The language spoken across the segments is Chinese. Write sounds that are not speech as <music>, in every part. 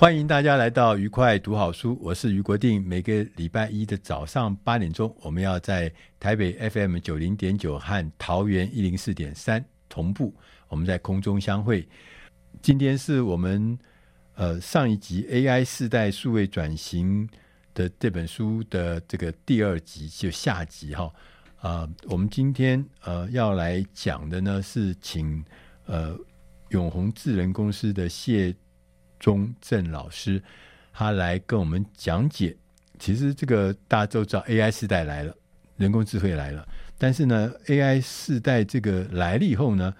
欢迎大家来到愉快读好书，我是俞国定。每个礼拜一的早上八点钟，我们要在台北 FM 九零点九和桃园一零四点三同步，我们在空中相会。今天是我们呃上一集 AI 世代数位转型的这本书的这个第二集，就下集哈啊、呃，我们今天呃要来讲的呢是请呃永宏智能公司的谢中正老师，他来跟我们讲解。其实这个大家都知道 AI 时代来了，人工智慧来了，但是呢 AI 时代这个来了以后呢，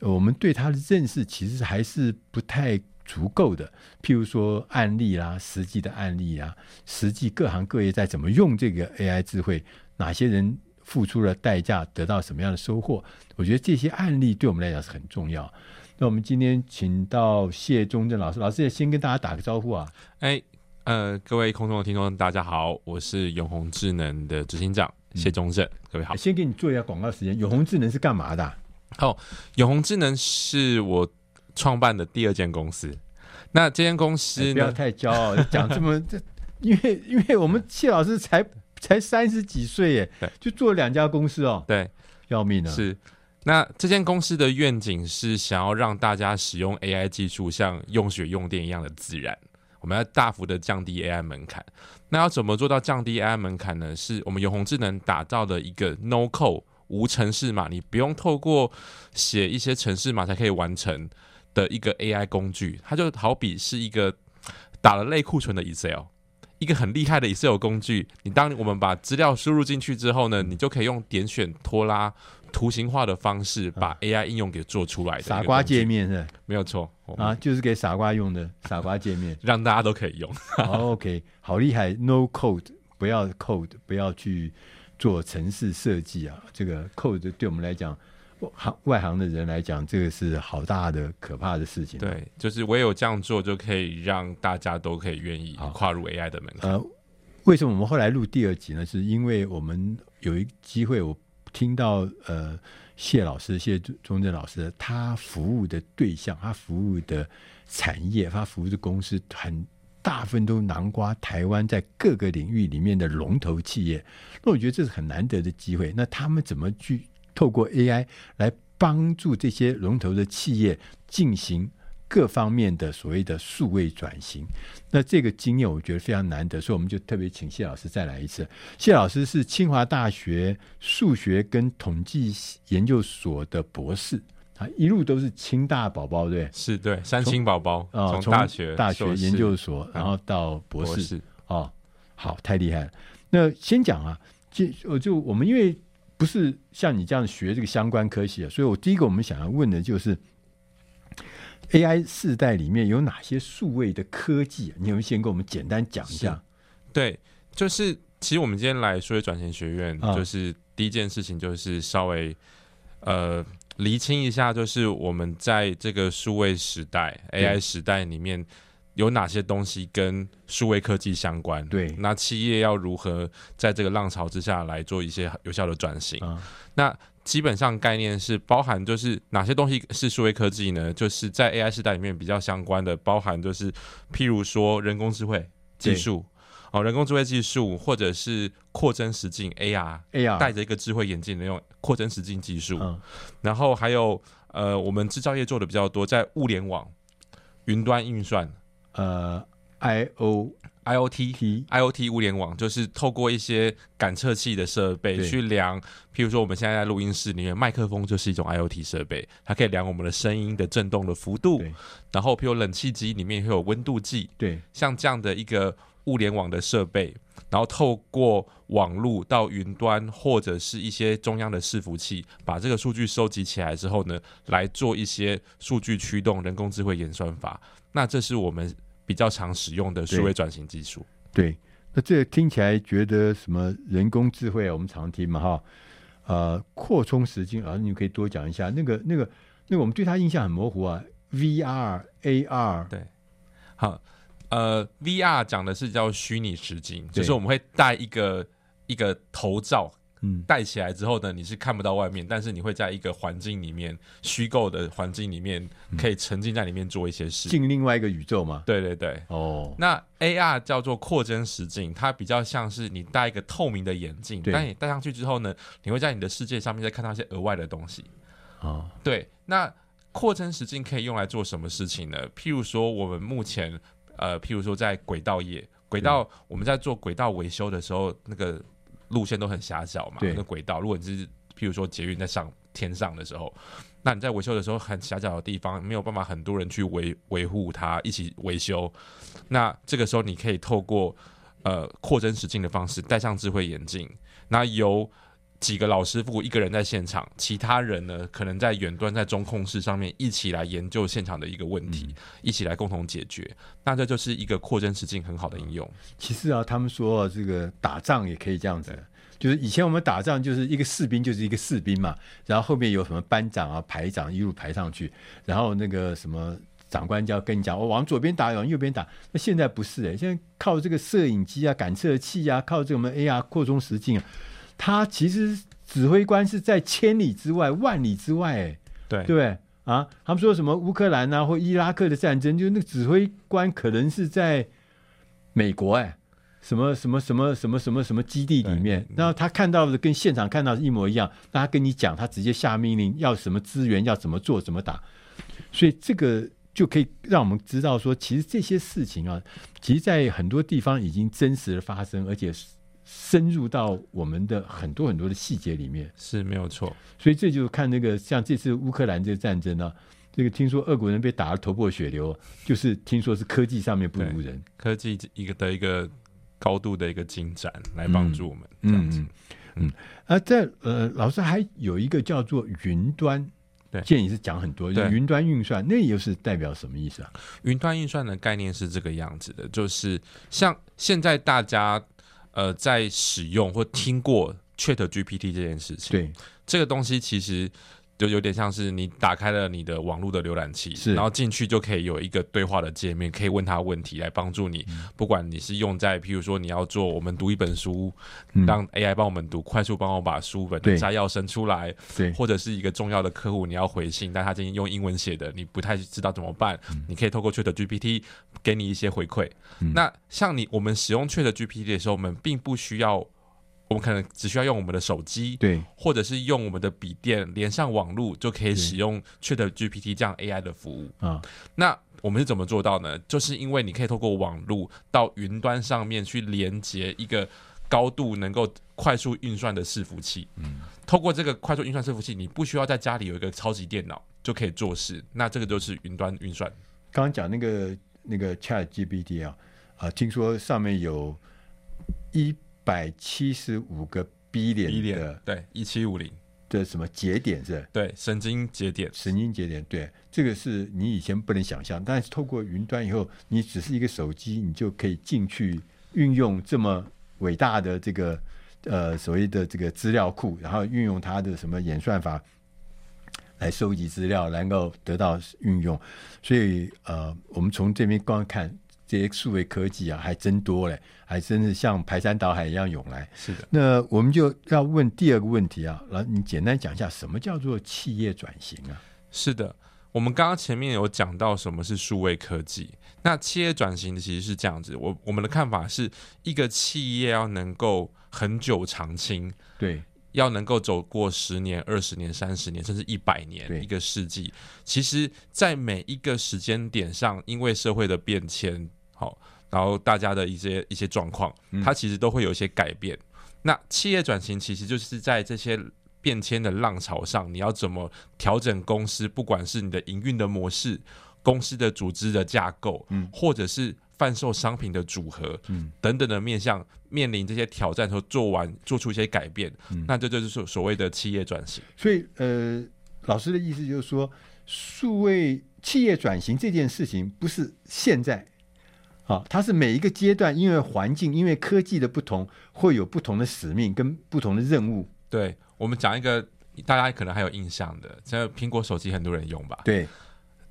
我们对它的认识其实还是不太足够的，譬如说案例啦、实际的案例啊，实际各行各业在怎么用这个 AI 智慧，哪些人付出了代价，得到什么样的收获？我觉得这些案例对我们来讲是很重要。那我们今天请到谢忠正老师，老师也先跟大家打个招呼啊。哎，呃，各位空中的听众，大家好，我是永宏智能的执行长谢忠正，嗯、各位好。先给你做一下广告时间，永宏智能是干嘛的、啊？哦，永宏智能是我创办的第二间公司。那这间公司呢，不要太骄傲，讲这么 <laughs> 这，因为因为我们谢老师才才三十几岁耶，就做了两家公司哦，对，要命了。是，那这间公司的愿景是想要让大家使用 AI 技术像用血用电一样的自然，我们要大幅的降低 AI 门槛。那要怎么做到降低 AI 门槛呢？是我们永鸿智能打造的一个 No Code。无程式码，你不用透过写一些程式码才可以完成的一个 AI 工具，它就好比是一个打了类库存的 Excel，一个很厉害的 Excel 工具。你当我们把资料输入进去之后呢，你就可以用点选、拖拉、图形化的方式把 AI 应用给做出来的。傻瓜界面是？没有错啊，就是给傻瓜用的傻瓜界面，<laughs> 让大家都可以用。好，OK，好厉害，No Code，不要 Code，不要去。做城市设计啊，这个 code 对我们来讲，行外行的人来讲，这个是好大的可怕的事情。对，就是唯有这样做，就可以让大家都可以愿意跨入 AI 的门槛。呃，为什么我们后来录第二集呢？是因为我们有一机会，我听到呃谢老师谢忠正老师他服务的对象，他服务的产业，他服务的公司很。大部分都囊括台湾在各个领域里面的龙头企业，那我觉得这是很难得的机会。那他们怎么去透过 AI 来帮助这些龙头的企业进行各方面的所谓的数位转型？那这个经验我觉得非常难得，所以我们就特别请谢老师再来一次。谢老师是清华大学数学跟统计研究所的博士。他一路都是清大宝宝，对，是对三清宝宝啊，从大学、大学研究所，然后到博士，博士哦，好，太厉害了。那先讲啊，就我就我们因为不是像你这样学这个相关科系啊，所以我第一个我们想要问的就是 AI 世代里面有哪些数位的科技？你有没有先跟我们简单讲一下？对，就是其实我们今天来数位转型学院，就是第一件事情就是稍微呃。厘清一下，就是我们在这个数位时代、AI 时代里面有哪些东西跟数位科技相关？对，那企业要如何在这个浪潮之下来做一些有效的转型？嗯、那基本上概念是包含，就是哪些东西是数位科技呢？就是在 AI 时代里面比较相关的，包含就是譬如说人工智慧技术，哦，人工智慧技术或者是扩增实境 AR，AR 戴着一个智慧眼镜的那种扩增实境技术，嗯，然后还有呃，我们制造业做的比较多，在物联网、云端运算，呃，I O。IoT IoT 物联网就是透过一些感测器的设备去量，譬如说我们现在在录音室里面，麦克风就是一种 IoT 设备，它可以量我们的声音的震动的幅度。然后，譬如冷气机里面会有温度计，对，像这样的一个物联网的设备，然后透过网络到云端或者是一些中央的伺服器，把这个数据收集起来之后呢，来做一些数据驱动人工智慧演算法。那这是我们。比较常使用的数位转型技术，对，那这听起来觉得什么人工智慧啊？我们常听嘛，哈，呃，扩充实境啊，你可以多讲一下。那个、那个、那个，我们对它印象很模糊啊。VR、AR，对，好，呃，VR 讲的是叫虚拟实境，就是我们会戴一个一个头罩。嗯，戴起来之后呢，你是看不到外面，但是你会在一个环境里面，虚构的环境里面，可以沉浸在里面做一些事，进另外一个宇宙吗？对对对，哦。那 AR 叫做扩增实境，它比较像是你戴一个透明的眼镜，但你戴上去之后呢，你会在你的世界上面再看到一些额外的东西。哦，对。那扩增实境可以用来做什么事情呢？譬如说，我们目前呃，譬如说在轨道业，轨道我们在做轨道维修的时候，那个。路线都很狭小嘛，那轨道，如果你是譬如说捷运在上天上的时候，那你在维修的时候很狭小的地方，没有办法很多人去维维护它，一起维修。那这个时候你可以透过呃扩增实境的方式，戴上智慧眼镜，那由几个老师傅一个人在现场，其他人呢可能在远端在中控室上面一起来研究现场的一个问题，嗯、一起来共同解决。那这就是一个扩增实境很好的应用。其实啊，他们说这个打仗也可以这样子，就是以前我们打仗就是一个士兵就是一个士兵嘛，然后后面有什么班长啊、排长一路排上去，然后那个什么长官就要跟你讲，我往左边打，往右边打。那现在不是哎、欸，现在靠这个摄影机啊、感测器啊，靠这个我们 AR 扩充实境啊。他其实指挥官是在千里之外、万里之外，哎，对对啊？他们说什么乌克兰啊或伊拉克的战争，就那个指挥官可能是在美国，哎，什么什么什么什么什么什么基地里面，然后他看到的跟现场看到的一模一样，那他跟你讲，他直接下命令要什么资源，要怎么做，怎么打，所以这个就可以让我们知道说，其实这些事情啊，其实在很多地方已经真实的发生，而且是。深入到我们的很多很多的细节里面是没有错，所以这就看那个像这次乌克兰这个战争呢、啊，这个听说俄国人被打得头破血流，就是听说是科技上面不如人，科技一个的一个高度的一个进展来帮助我们这样子。嗯嗯，嗯，啊，在呃，老师还有一个叫做云端，对，建议是讲很多云端运算，那又是代表什么意思啊？云端运算的概念是这个样子的，就是像现在大家。呃，在使用或听过 ChatGPT 这件事情，对。这个东西其实就有点像是你打开了你的网络的浏览器，是，然后进去就可以有一个对话的界面，可以问他问题来帮助你。嗯、不管你是用在，譬如说你要做我们读一本书，嗯、让 AI 帮我们读，快速帮我把书本的摘要生出来，对，或者是一个重要的客户你要回信，但他今天用英文写的，你不太知道怎么办，嗯、你可以透过 ChatGPT。给你一些回馈。嗯、那像你，我们使用 ChatGPT 的时候，我们并不需要，我们可能只需要用我们的手机，对，或者是用我们的笔电连上网络，就可以使用 ChatGPT 这样 AI 的服务啊。那我们是怎么做到呢？就是因为你可以透过网络到云端上面去连接一个高度能够快速运算的伺服器。嗯，透过这个快速运算伺服器，你不需要在家里有一个超级电脑就可以做事。那这个就是云端运算。刚刚讲那个。那个 ChatGPT 啊，啊，听说上面有一百七十五个 billion 的，对，一七五零的什么节点是？对，神经节点，神经节点，对，这个是你以前不能想象，但是透过云端以后，你只是一个手机，你就可以进去运用这么伟大的这个呃所谓的这个资料库，然后运用它的什么演算法。来收集资料，能够得到运用，所以呃，我们从这边观看这些数位科技啊，还真多嘞，还真是像排山倒海一样涌来。是的，那我们就要问第二个问题啊，来，你简单讲一下什么叫做企业转型啊？是的，我们刚刚前面有讲到什么是数位科技，那企业转型其实是这样子。我我们的看法是一个企业要能够恒久长青，对，要能够走过十年、二十年、三十年，甚至一百年，一个世纪。其实，在每一个时间点上，因为社会的变迁，好，然后大家的一些一些状况，它其实都会有一些改变。嗯、那企业转型其实就是在这些。变迁的浪潮上，你要怎么调整公司？不管是你的营运的模式、公司的组织的架构，嗯，或者是贩售商品的组合，嗯，等等的面向，面临这些挑战后，做完做出一些改变，嗯，那这就是所所谓的企业转型。所以，呃，老师的意思就是说，数位企业转型这件事情不是现在，啊，它是每一个阶段，因为环境、因为科技的不同，会有不同的使命跟不同的任务，对。我们讲一个大家可能还有印象的，在苹果手机很多人用吧？对，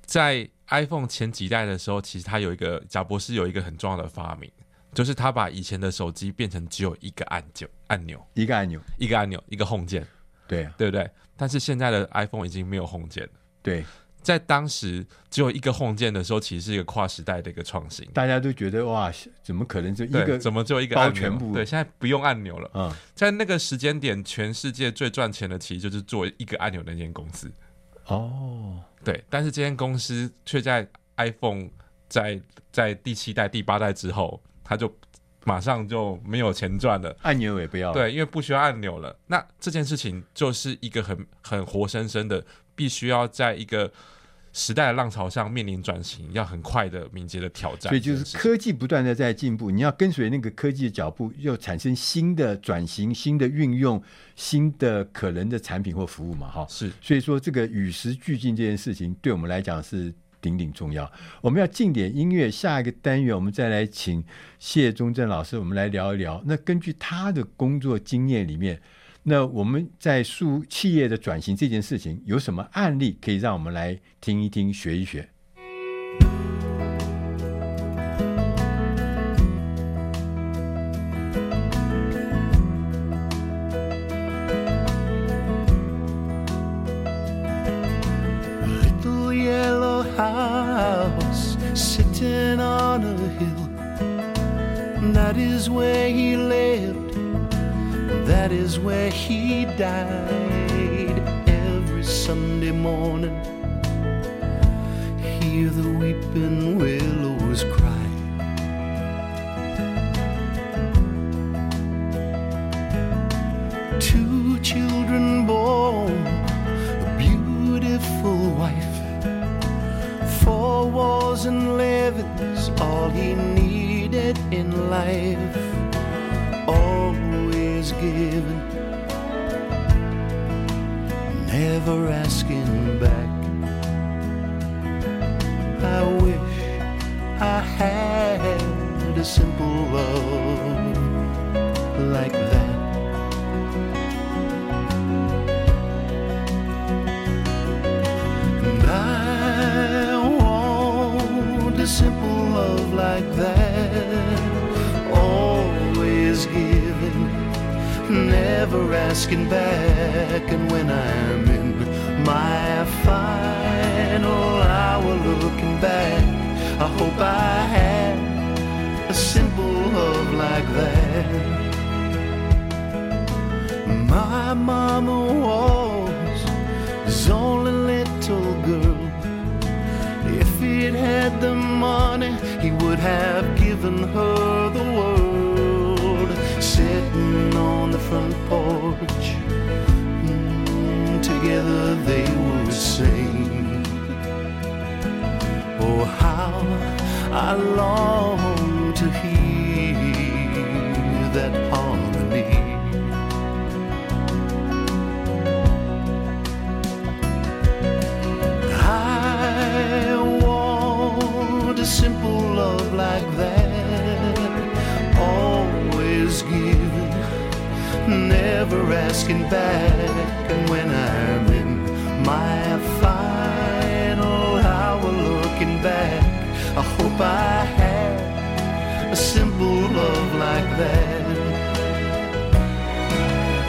在 iPhone 前几代的时候，其实它有一个贾博士有一个很重要的发明，就是他把以前的手机变成只有一个按钮，按钮一个按钮，一个按钮，一个 Home 键，对啊，对不对？但是现在的 iPhone 已经没有 Home 键了，对。在当时只有一个 Home 键的时候，其实是一个跨时代的一个创新。大家都觉得哇，怎么可能就一个？怎么就一个包全部？对，现在不用按钮了。嗯，在那个时间点，全世界最赚钱的其实就是做一个按钮的那间公司。哦，对，但是这间公司却在 iPhone 在在第七代、第八代之后，它就马上就没有钱赚了，按钮也不要。对，因为不需要按钮了。那这件事情就是一个很很活生生的，必须要在一个。时代的浪潮上面临转型，要很快的敏捷的挑战。所以就是科技不断的在进步，你要跟随那个科技的脚步，又产生新的转型、新的运用、新的可能的产品或服务嘛？哈，是。所以说这个与时俱进这件事情，对我们来讲是顶顶重要。我们要进点音乐，下一个单元我们再来请谢忠正老师，我们来聊一聊。那根据他的工作经验里面。那我们在数企业的转型这件事情，有什么案例可以让我们来听一听、学一学？That is where he lived that is where he died. Every Sunday morning, hear the weeping willows cry. Two children born, a beautiful wife, four walls and livings, all he needed in life given, never asking back. I wish I had a simple love like that. And I want a simple love like that, always give never asking back. And when I'm in my final hour looking back, I hope I had a simple love like that. My mama was his only little girl. If he'd had the money, he would have given her the world sitting on the front porch. Mm, together they would sing. Oh, how I long to hear that. asking back, and when I'm in my final hour looking back, I hope I had a simple love like that.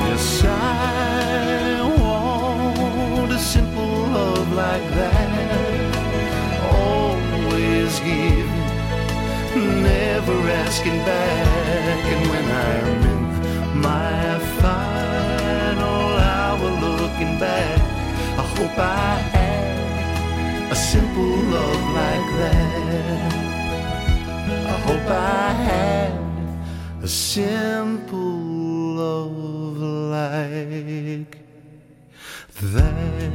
Yes, I want a simple love like that. Always giving, never asking back, and when I'm looking back, I hope I had a simple love like that. I hope I had a simple love like that.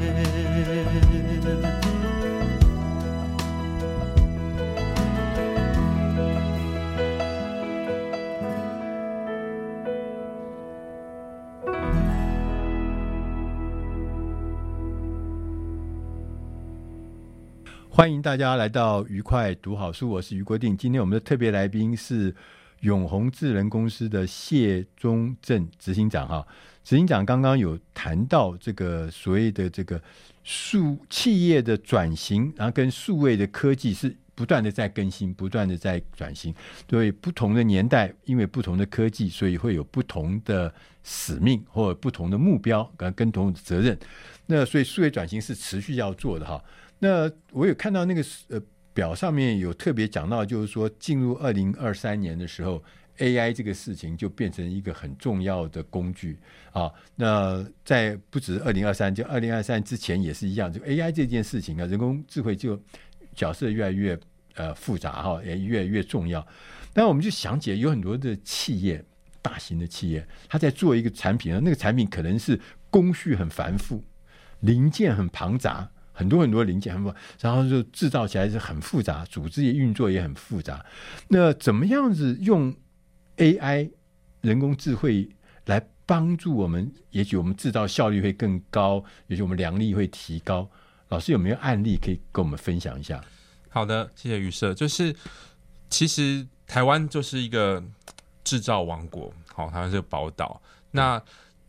欢迎大家来到愉快读好书，我是余国定。今天我们的特别来宾是永宏智能公司的谢忠正执行长。哈，执行长刚刚有谈到这个所谓的这个数企业的转型，然后跟数位的科技是不断的在更新，不断的在转型。对不同的年代，因为不同的科技，所以会有不同的使命或者不同的目标跟跟同的责任。那所以数位转型是持续要做的哈。那我有看到那个呃表上面有特别讲到，就是说进入二零二三年的时候，AI 这个事情就变成一个很重要的工具啊。那在不止二零二三，就二零二三之前也是一样，就 AI 这件事情啊，人工智慧就角色越来越呃复杂哈，也越来越重要。那我们就想起有很多的企业，大型的企业，他在做一个产品啊，那个产品可能是工序很繁复，零件很庞杂。很多很多零件，然后就制造起来是很复杂，组织也运作也很复杂。那怎么样子用 AI 人工智慧来帮助我们？也许我们制造效率会更高，也许我们良率会提高。老师有没有案例可以跟我们分享一下？好的，谢谢宇社。就是其实台湾就是一个制造王国，好，台湾是宝岛。那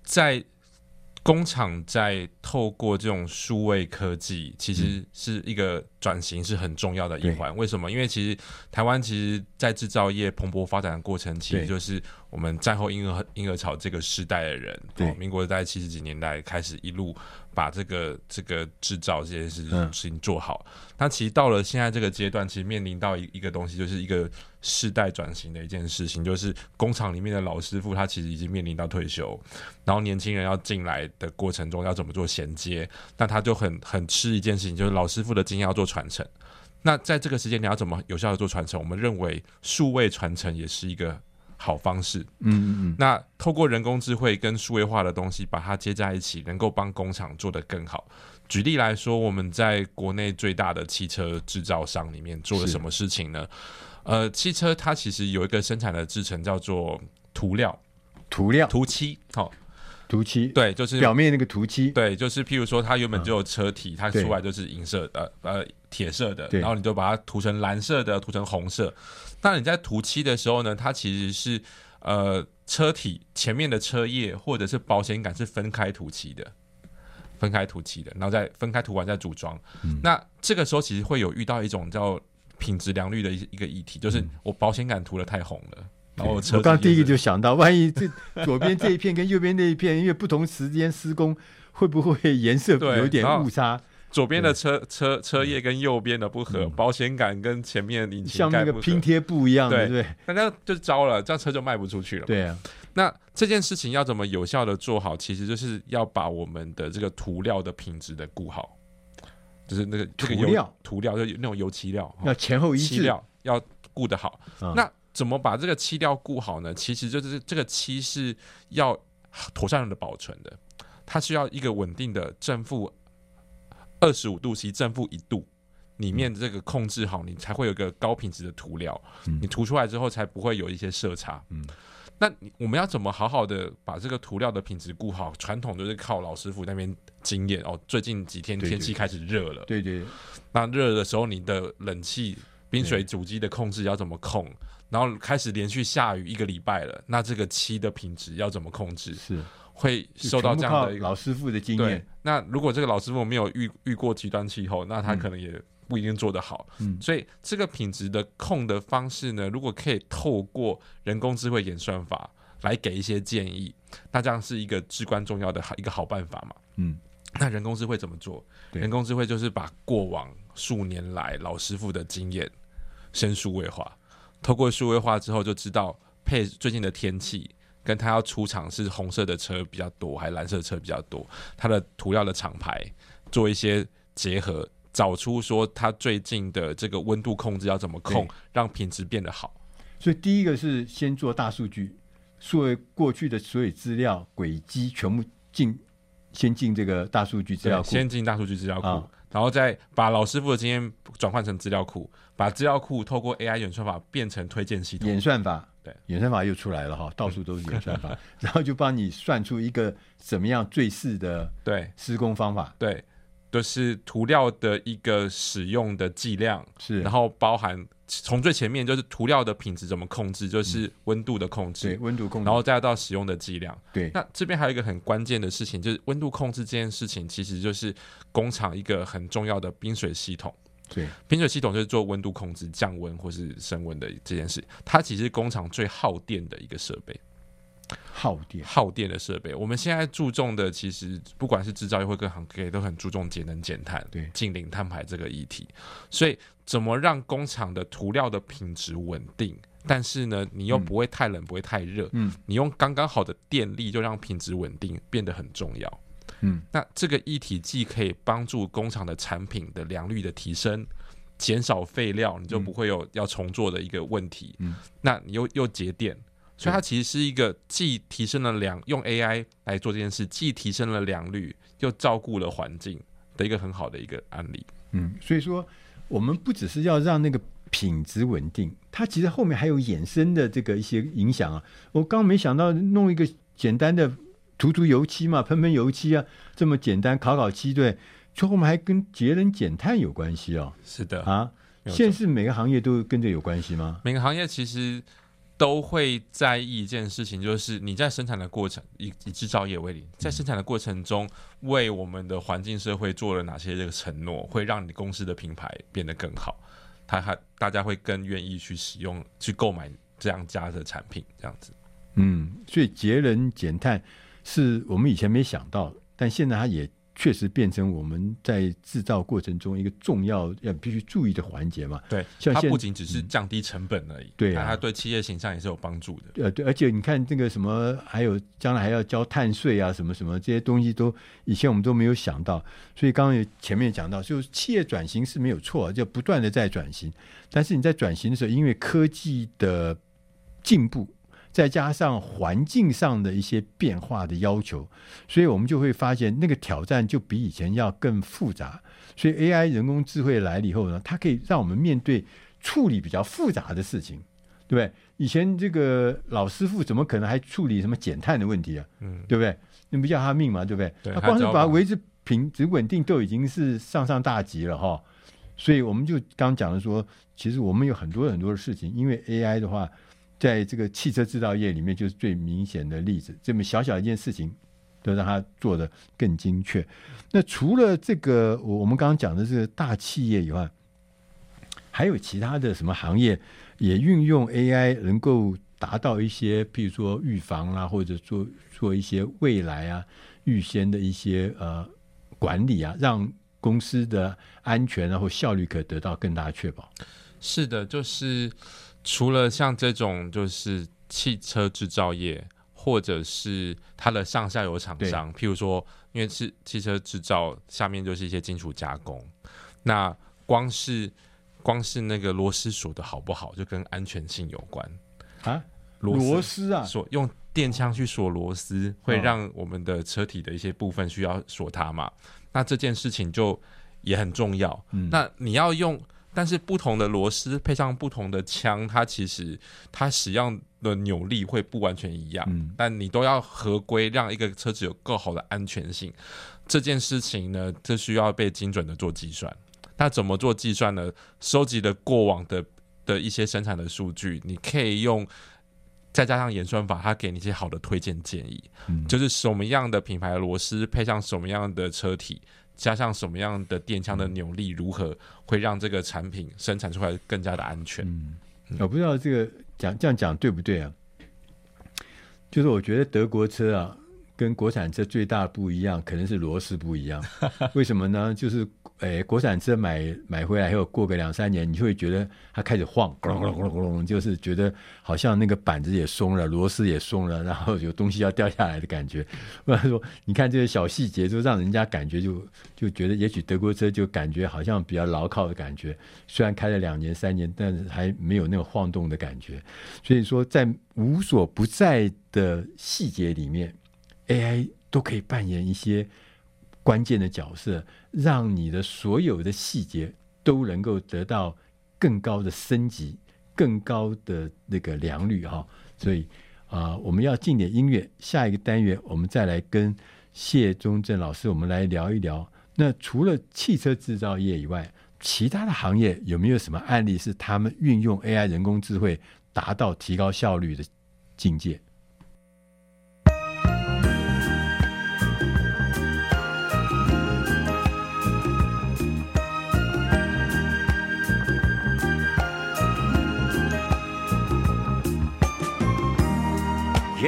在工厂在透过这种数位科技，其实是一个转型是很重要的一环。为什么？因为其实台湾其实，在制造业蓬勃发展的过程，其实就是我们战后婴儿婴儿潮这个时代的人，对，民国在七十几年代开始一路。把这个这个制造这件事事情做好，那、嗯、其实到了现在这个阶段，其实面临到一一个东西，就是一个世代转型的一件事情，就是工厂里面的老师傅他其实已经面临到退休，然后年轻人要进来的过程中要怎么做衔接，那他就很很吃一件事情，就是老师傅的经验要做传承。那在这个时间你要怎么有效的做传承？我们认为数位传承也是一个。好方式，嗯嗯嗯，那透过人工智慧跟数位化的东西把它接在一起，能够帮工厂做得更好。举例来说，我们在国内最大的汽车制造商里面做了什么事情呢？呃，汽车它其实有一个生产的制程叫做涂料，涂料。涂漆，好、哦，涂漆，对，就是表面那个涂漆，对，就是譬如说它原本就有车体，嗯、它出来就是银色的，呃，铁色的，然后你就把它涂成蓝色的，涂成红色。那你在涂漆的时候呢，它其实是呃车体前面的车叶或者是保险杆是分开涂漆的，分开涂漆的，然后再分开涂完再组装。嗯、那这个时候其实会有遇到一种叫品质良率的一一个议题，就是我保险杆涂的太红了，嗯、然后我车、我刚刚第一个就想到，万一这左边这一片跟右边那一片，因为不同时间施工，会不会颜色有点误差？左边的车车车叶跟右边的不合，嗯、保险杆跟前面的引擎那个拼贴布一样，对对，那这样就糟了，这样车就卖不出去了。对啊，那这件事情要怎么有效的做好？其实就是要把我们的这个涂料的品质的顾好，就是那个涂料？涂料就那种油漆料，要前后一致，漆料要顾得好。嗯、那怎么把这个漆料顾好呢？其实就是这个漆是要妥善的保存的，它需要一个稳定的正负。二十五度 C 正负一度，里面这个控制好，你才会有一个高品质的涂料。嗯、你涂出来之后，才不会有一些色差。嗯，那我们要怎么好好的把这个涂料的品质顾好？传统就是靠老师傅那边经验哦。最近几天天气开始热了，对对，对，那热的时候，你的冷气、冰水主机的控制要怎么控？然后开始连续下雨一个礼拜了，那这个漆的品质要怎么控制？是。会受到这样的老师傅的经验。那如果这个老师傅没有遇遇过极端气候，那他可能也不一定做得好。嗯，所以这个品质的控的方式呢，如果可以透过人工智慧演算法来给一些建议，那这样是一个至关重要的一个好办法嘛。嗯，那人工智慧怎么做？人工智慧就是把过往数年来老师傅的经验先数位化。透过数位化之后，就知道配最近的天气，跟他要出厂是红色的车比较多，还是蓝色的车比较多，它的涂料的厂牌做一些结合，找出说它最近的这个温度控制要怎么控，让品质变得好。所以第一个是先做大数据，所有过去的所有资料轨迹全部进，先进这个大数据资料库，先进大数据资料库。啊然后再把老师傅的经验转换成资料库，把资料库透过 AI 演算法变成推荐系统。演算法，对，演算法又出来了哈，到处都是演算法，<laughs> 然后就帮你算出一个怎么样最适的对施工方法。对，就是涂料的一个使用的剂量是，然后包含从最前面就是涂料的品质怎么控制，就是温度的控制，对，温度控制，然后再到使用的剂量。对，那这边还有一个很关键的事情，就是温度控制这件事情，其实就是工厂一个很重要的冰水系统。对，冰水系统就是做温度控制、降温或是升温的这件事，它其实是工厂最耗电的一个设备。耗电耗电的设备，我们现在注重的其实不管是制造业或各行各业都很注重节能减碳，对，近零碳排这个议题。所以怎么让工厂的涂料的品质稳定，但是呢，你又不会太冷，嗯、不会太热，嗯，你用刚刚好的电力就让品质稳定变得很重要，嗯，那这个一体既可以帮助工厂的产品的良率的提升，减少废料，你就不会有要重做的一个问题，嗯，那你又又节电。所以它其实是一个既提升了良，用 AI 来做这件事，既提升了良率，又照顾了环境的一个很好的一个案例。嗯，所以说我们不只是要让那个品质稳定，它其实后面还有衍生的这个一些影响啊。我刚没想到弄一个简单的涂涂油漆嘛，喷喷油漆啊，这么简单烤烤漆，对，最后面还跟节能减碳有关系哦。是的啊，现在是每个行业都跟这有关系吗？每个行业其实。都会在意一件事情，就是你在生产的过程，以以制造业为例，在生产的过程中，为我们的环境社会做了哪些这个承诺，会让你公司的品牌变得更好，他还大家会更愿意去使用、去购买这样家的产品，这样子。嗯，所以节能减碳是我们以前没想到，但现在它也。确实变成我们在制造过程中一个重要要必须注意的环节嘛。对，它不仅只是降低成本而已，嗯、对、啊，它对企业形象也是有帮助的。呃，对，而且你看这个什么，还有将来还要交碳税啊，什么什么这些东西都以前我们都没有想到。所以刚刚前面讲到，就是企业转型是没有错，就不断的在转型。但是你在转型的时候，因为科技的进步。再加上环境上的一些变化的要求，所以我们就会发现那个挑战就比以前要更复杂。所以 AI 人工智慧来了以后呢，它可以让我们面对处理比较复杂的事情，对不对？以前这个老师傅怎么可能还处理什么减碳的问题啊？嗯，对不对？那不要他命嘛，对不对？对，他光是把维持平、只稳定都已经是上上大吉了哈。所以我们就刚讲的说，其实我们有很多很多的事情，因为 AI 的话。在这个汽车制造业里面，就是最明显的例子。这么小小一件事情，都让它做得更精确。那除了这个，我我们刚刚讲的这个大企业以外，还有其他的什么行业也运用 AI，能够达到一些，譬如说预防啦，或者做做一些未来啊预先的一些呃管理啊，让公司的安全然后效率可得到更大的确保。是的，就是。除了像这种就是汽车制造业，或者是它的上下游厂商，譬如说，因为是汽车制造下面就是一些金属加工，那光是光是那个螺丝锁的好不好，就跟安全性有关啊。螺丝啊，锁用电枪去锁螺丝，会让我们的车体的一些部分需要锁它嘛？那这件事情就也很重要。嗯，那你要用。但是不同的螺丝配上不同的枪，它其实它使用的扭力会不完全一样。嗯，但你都要合规，让一个车子有更好的安全性。这件事情呢，这需要被精准的做计算。那怎么做计算呢？收集的过往的的一些生产的数据，你可以用再加上演算法，它给你一些好的推荐建议。嗯，就是什么样的品牌的螺丝配上什么样的车体。加上什么样的电枪的扭力，如何会让这个产品生产出来更加的安全？嗯，我不知道这个讲这样讲对不对啊？就是我觉得德国车啊，跟国产车最大不一样，可能是螺丝不一样。<laughs> 为什么呢？就是。哎，国产车买买回来以后，过个两三年，你就会觉得它开始晃，咕隆咕隆咕隆咕隆，就是觉得好像那个板子也松了，螺丝也松了，然后有东西要掉下来的感觉。<laughs> 不然说，你看这些小细节，就让人家感觉就就觉得，也许德国车就感觉好像比较牢靠的感觉。虽然开了两年三年，但是还没有那种晃动的感觉。所以说，在无所不在的细节里面，AI 都可以扮演一些。关键的角色，让你的所有的细节都能够得到更高的升级、更高的那个良率哈。所以啊、我们要进点音乐，下一个单元我们再来跟谢忠正老师，我们来聊一聊。那除了汽车制造业以外，其他的行业有没有什么案例是他们运用 AI 人工智慧达到提高效率的境界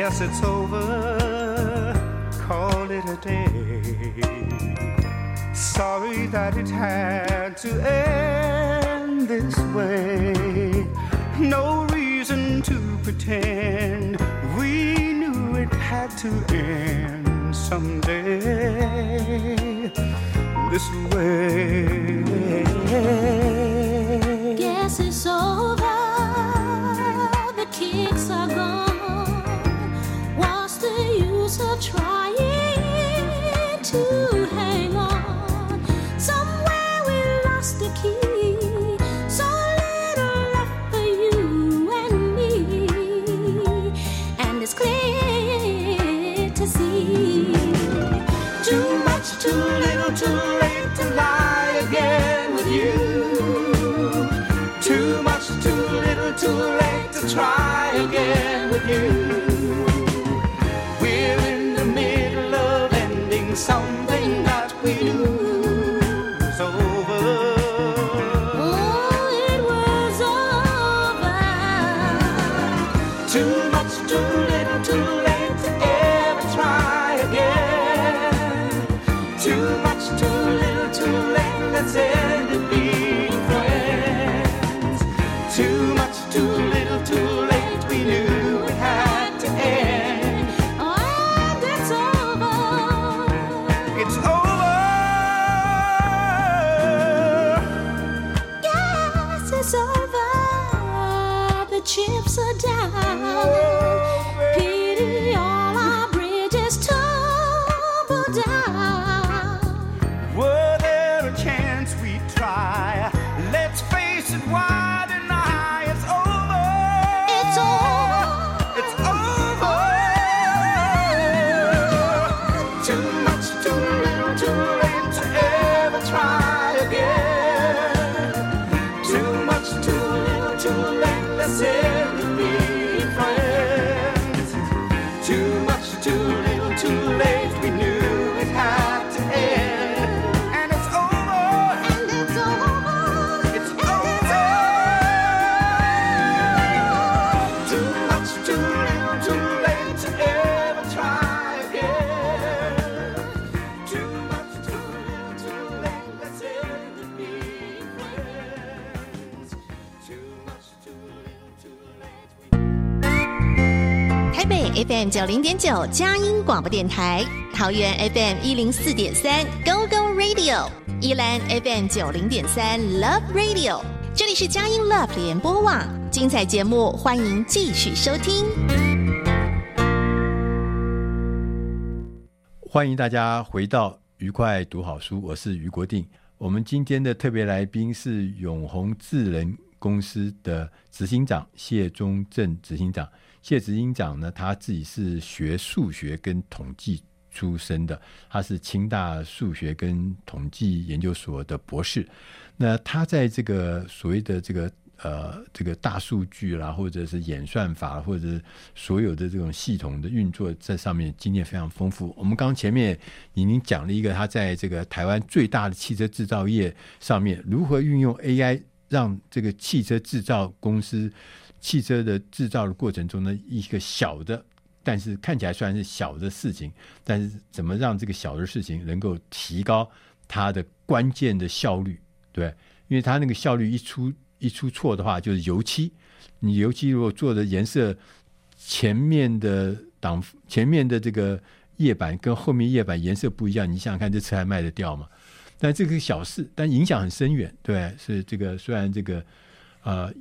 ？Yes, it's over, call it a day. Sorry that it had to end this way. No reason to pretend we knew it had to end someday. This way. Guess it's over. Trying to hang on? Somewhere we lost the key. 九零点九佳音广播电台，桃园 FM 一零四点三 Go Go Radio，宜兰 FM 九零点三 Love Radio，这里是佳音 Love 联播网，精彩节目欢迎继续收听。欢迎大家回到愉快读好书，我是于国定。我们今天的特别来宾是永宏智能公司的执行长谢中正执行长。谢执行长呢，他自己是学数学跟统计出身的，他是清大数学跟统计研究所的博士。那他在这个所谓的这个呃这个大数据啦，或者是演算法，或者是所有的这种系统的运作，在上面经验非常丰富。我们刚前面已经讲了一个，他在这个台湾最大的汽车制造业上面如何运用 AI，让这个汽车制造公司汽车的制造的过程中的一个小的但是看起来虽然是小的事情，但是怎么让这个小的事情能够提高它的关键的效率？对，因为它那个效率一出一出错的话，就是油漆。你油漆如果做的颜色，前面的挡前面的这个叶板跟后面叶板颜色不一样，你想想看，这车还卖得掉吗？但这个小事，但影响很深远。对，是这个虽然这个呃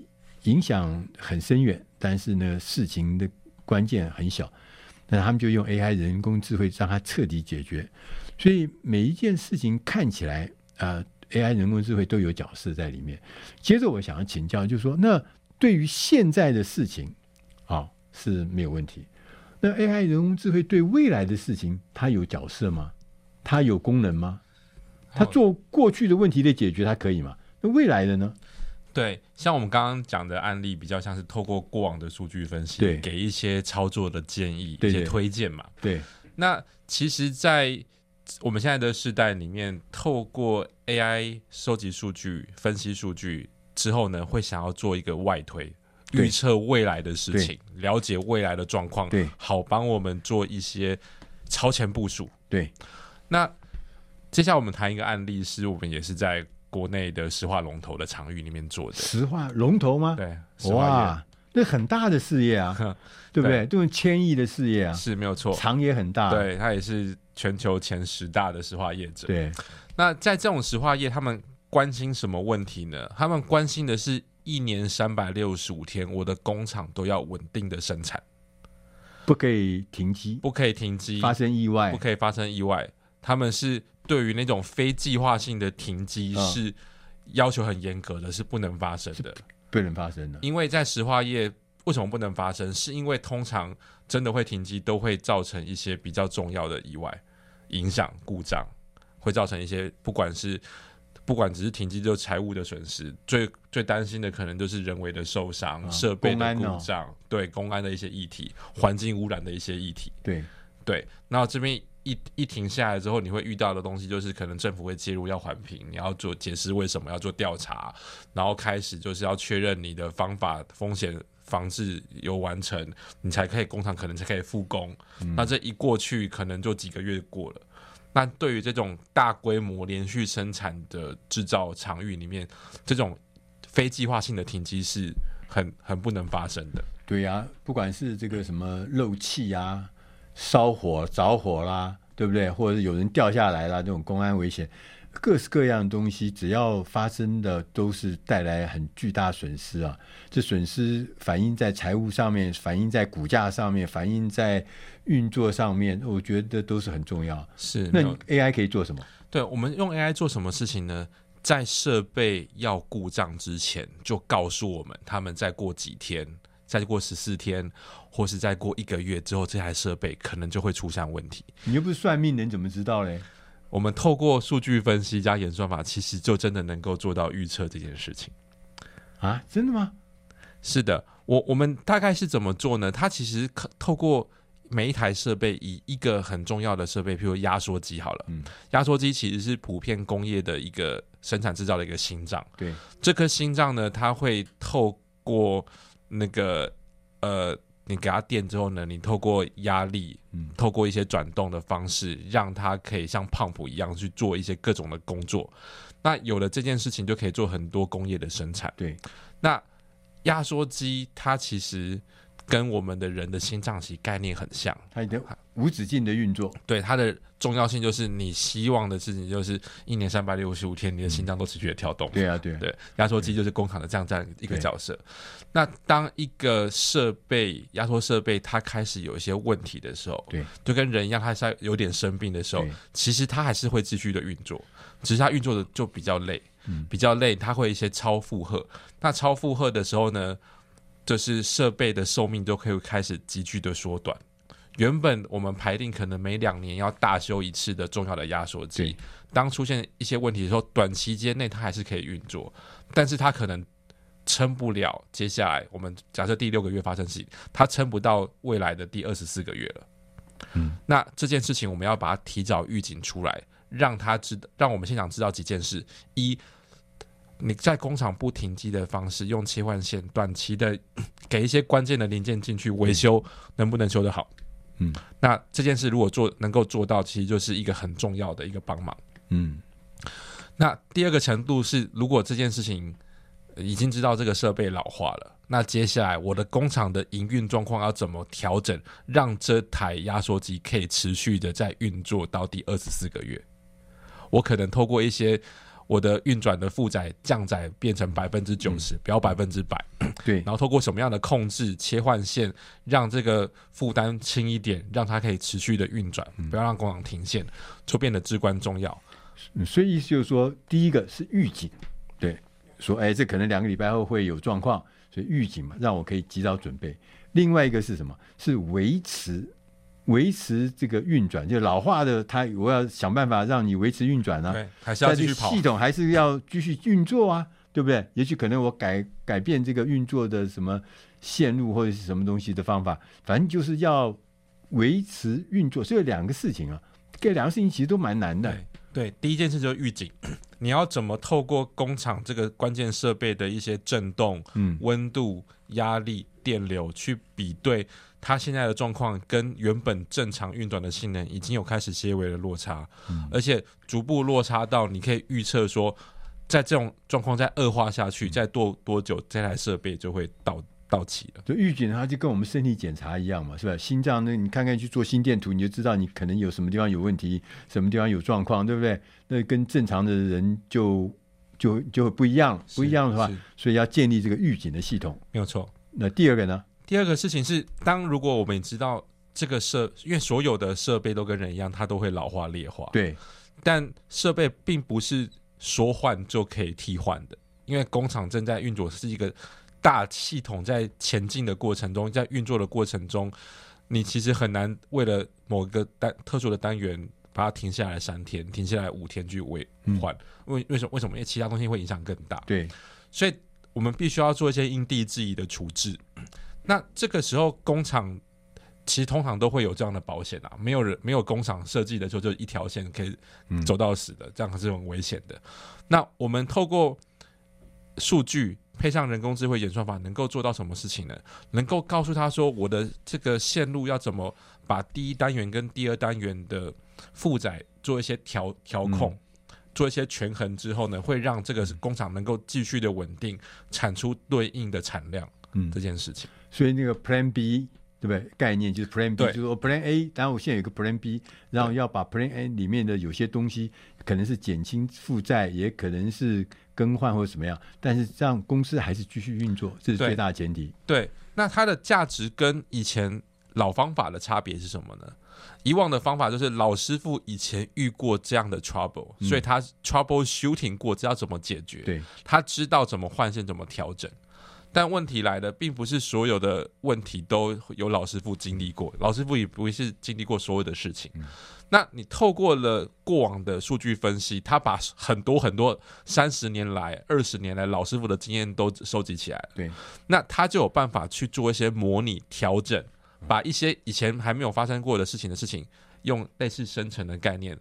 影响很深远，但是呢事情的关键很小。那他们就用 AI 人工智慧让它彻底解决。所以每一件事情看起来呃 AI 人工智慧都有角色在里面。接着我想要请教，就是说，那对于现在的事情啊、哦、是没有问题。那 AI 人工智慧对未来的事情，它有角色吗？它有功能吗？它做过去的问题的解决，它可以吗？那未来的呢？对，像我们刚刚讲的案例，比较像是透过过往的数据分析，对，给一些操作的建议，一些推荐嘛。对，那其实，在我们现在的时代里面，透过 AI 收集数据、分析数据之后呢，会想要做一个外推，预测未来的事情，了解未来的状况，对，好帮我们做一些超前部署。对，那。接下来我们谈一个案例，是我们也是在国内的石化龙头的场域里面做的。石化龙头吗？对，哇，那很大的事业啊，<laughs> 对不对？对，这种千亿的事业啊，是没有错，厂也很大。对，它也是全球前十大的石化业者。对，那在这种石化业，他们关心什么问题呢？他们关心的是一年三百六十五天，我的工厂都要稳定的生产，不可以停机，不可以停机，发生意外，不可以发生意外。他们是。对于那种非计划性的停机是要求很严格的，是不能发生的，不能发生的。因为在石化业为什么不能发生？是因为通常真的会停机，都会造成一些比较重要的意外、影响、故障，会造成一些不管是不管只是停机就财务的损失，最最担心的可能就是人为的受伤、设备的故障，对公安的一些议题、环境污染的一些议题。对对，那这边。一一停下来之后，你会遇到的东西就是可能政府会介入要环评，你要做解释为什么要做调查，然后开始就是要确认你的方法风险防治有完成，你才可以工厂可能才可以复工。嗯。那这一过去可能就几个月过了。那对于这种大规模连续生产的制造场域里面，这种非计划性的停机是很很不能发生的。对呀，啊，不管是这个什么漏气啊。烧火、着火啦，对不对？或者是有人掉下来啦，这种公安危险，各式各样的东西，只要发生的，都是带来很巨大损失啊！这损失反映在财务上面，反映在股价上面，反映在运作上面，我觉得都是很重要。是，那 AI 可以做什么？对，我们用 AI 做什么事情呢？在设备要故障之前，就告诉我们，他们再过几天。再过十四天，或是再过一个月之后，这台设备可能就会出现问题。你又不是算命的，你怎么知道嘞？我们透过数据分析加演算法，其实就真的能够做到预测这件事情啊？真的吗？是的，我我们大概是怎么做呢？它其实可透过每一台设备，以一个很重要的设备，譬如压缩机好了，嗯，压缩机其实是普遍工业的一个生产制造的一个心脏。对，这颗心脏呢，它会透过那个呃，你给它电之后呢，你透过压力，嗯，透过一些转动的方式，让它可以像 pump 一样去做一些各种的工作。那有了这件事情，就可以做很多工业的生产。对，那压缩机它其实。跟我们的人的心脏其实概念很像，它已经无止境的运作。对，它的重要性就是你希望的事情就是一年三百六十五天，你的心脏都持续的跳动。对啊，对对，压缩机就是工厂的这样这样一个角色。那当一个设备压缩设备它开始有一些问题的时候，对，就跟人一样，它在有点生病的时候，其实它还是会继续的运作，只是它运作的就比较累，嗯，比较累，它会一些超负荷。那超负荷的时候呢？就是设备的寿命就可以开始急剧的缩短。原本我们排定可能每两年要大修一次的重要的压缩机，当出现一些问题的时候，短期间内它还是可以运作，但是它可能撑不了。接下来我们假设第六个月发生事情，它撑不到未来的第二十四个月了。嗯，那这件事情我们要把它提早预警出来，让他知道，让我们现场知道几件事：一。你在工厂不停机的方式，用切换线短期的给一些关键的零件进去维修，能不能修得好？嗯，那这件事如果做能够做到，其实就是一个很重要的一个帮忙。嗯，那第二个程度是，如果这件事情已经知道这个设备老化了，那接下来我的工厂的营运状况要怎么调整，让这台压缩机可以持续的在运作到第二十四个月？我可能透过一些我的运转的负载降载变成百分之九十，不要百分之百。对，<clears throat> 然后透过什么样的控制切换线，让这个负担轻一点，让它可以持续的运转，不要让工厂停线，就变得至关重要。嗯，所以意思就是说，第一个是预警，对，说哎，这可能两个礼拜后会有状况，所以预警嘛，让我可以及早准备。另外一个是什么？是维持维持这个运转，就老化的它，我要想办法让你维持运转啊，对，还是要继续跑，系统还是要继续运作啊，对不对？也许可能我改改变这个运作的什么线路或者是什么东西的方法，反正就是要维持运作。所以两个事情啊，这两个事情其实都蛮难的。对对，第一件事就是预警，你要怎么透过工厂这个关键设备的一些震动、嗯、温度、压力、电流去比对它现在的状况跟原本正常运转的性能已经有开始些微的落差，嗯、而且逐步落差到你可以预测说，在这种状况再恶化下去，再多多久这台设备就会到。到期了，就预警它就跟我们身体检查一样嘛，是吧？心脏那你看看去做心电图，你就知道你可能有什么地方有问题，什么地方有状况，对不对？那跟正常的人就就就会不一样，不一样的话，所以要建立这个预警的系统，没有错。那第二个呢？第二个事情是，当如果我们知道这个设，因为所有的设备都跟人一样，它都会老化劣化，对。但设备并不是说换就可以替换的，因为工厂正在运作是一个。大系统在前进的过程中，在运作的过程中，你其实很难为了某一个单特殊的单元把它停下来三天，停下来五天去维换。为、嗯、为什么？为什么？因为其他东西会影响更大。对，所以我们必须要做一些因地制宜的处置。那这个时候，工厂其实通常都会有这样的保险啊，没有人没有工厂设计的时候就一条线可以走到死的，嗯、这样是很危险的。那我们透过数据。配上人工智慧演算法，能够做到什么事情呢？能够告诉他说，我的这个线路要怎么把第一单元跟第二单元的负载做一些调调控，嗯、做一些权衡之后呢，会让这个工厂能够继续的稳定产出对应的产量。嗯，这件事情。所以那个 Plan B 对不对？概念就是 Plan B，就是说 Plan A，然后我现在有个 Plan B，然后要把 Plan A 里面的有些东西，可能是减轻负债，也可能是。更换或者怎么样，但是这样公司还是继续运作，这是最大的前提。对，对，那它的价值跟以前老方法的差别是什么呢？以往的方法就是老师傅以前遇过这样的 trouble，、嗯、所以他 trouble shooting 过，知道怎么解决。对，他知道怎么换线，怎么调整。但问题来了，并不是所有的问题都有老师傅经历过，老师傅也不会是经历过所有的事情。嗯那你透过了过往的数据分析，他把很多很多三十年来、二十年来老师傅的经验都收集起来了。对，那他就有办法去做一些模拟调整，把一些以前还没有发生过的事情的事情，用类似生成的概念。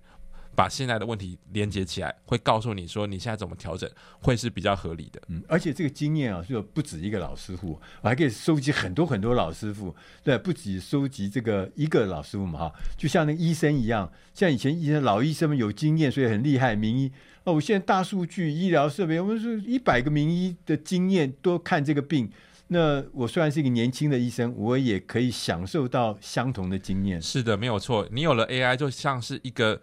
把现在的问题连接起来，会告诉你说你现在怎么调整会是比较合理的。嗯，而且这个经验啊，就不止一个老师傅，我还可以收集很多很多老师傅，对，不止收集这个一个老师傅嘛，哈，就像那个医生一样，像以前医生老医生们有经验，所以很厉害。名医哦，我现在大数据医疗设备，我们是一百个名医的经验都看这个病，那我虽然是一个年轻的医生，我也可以享受到相同的经验。是的，没有错。你有了 AI，就像是一个。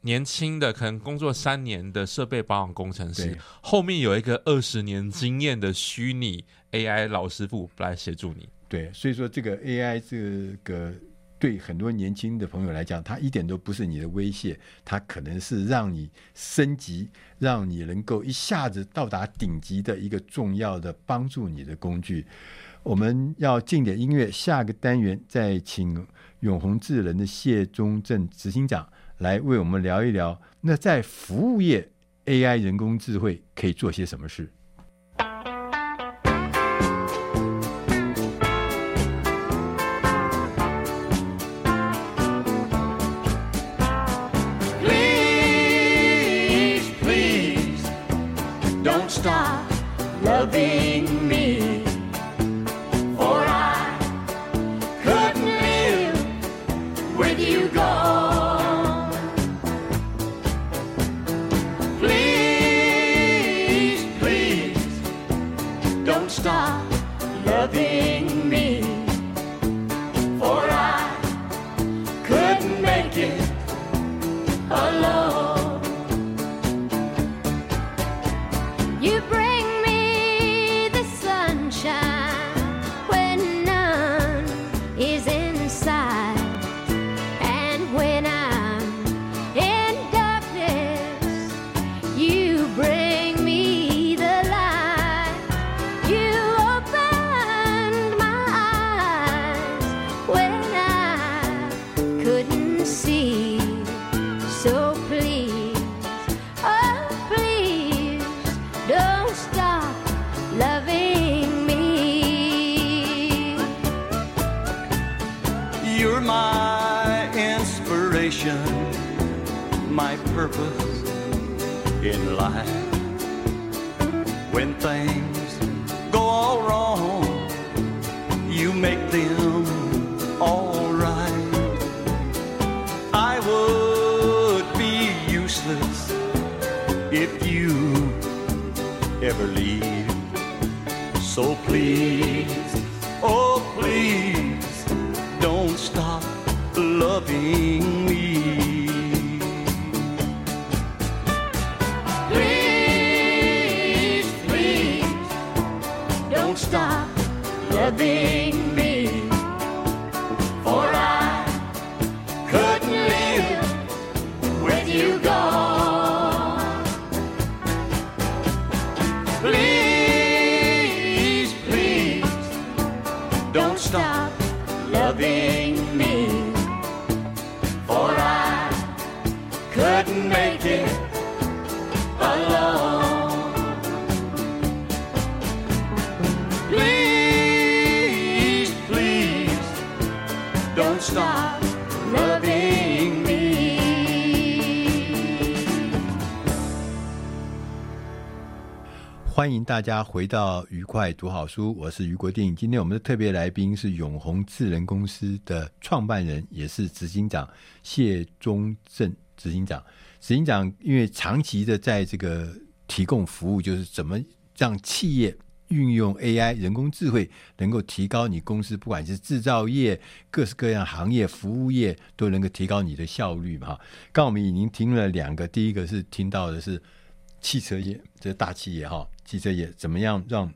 年轻的可能工作三年的设备保养工程师，后面有一个二十年经验的虚拟 AI 老师傅来协助你。对，所以说这个 AI 这个对很多年轻的朋友来讲，它一点都不是你的威胁，它可能是让你升级，让你能够一下子到达顶级的一个重要的帮助你的工具。我们要进点音乐，下个单元再请永鸿智能的谢忠正执行长。来为我们聊一聊，那在服务业，AI 人工智慧可以做些什么事？欢迎大家回到愉快读好书，我是余国定。今天我们的特别来宾是永宏智能公司的创办人，也是执行长谢忠正执行长。执行长因为长期的在这个提供服务，就是怎么让企业运用 AI 人工智慧，能够提高你公司不管是制造业、各式各样行业、服务业，都能够提高你的效率嘛。哈，刚我们已经听了两个，第一个是听到的是汽车业，这大企业哈。汽车业怎么样让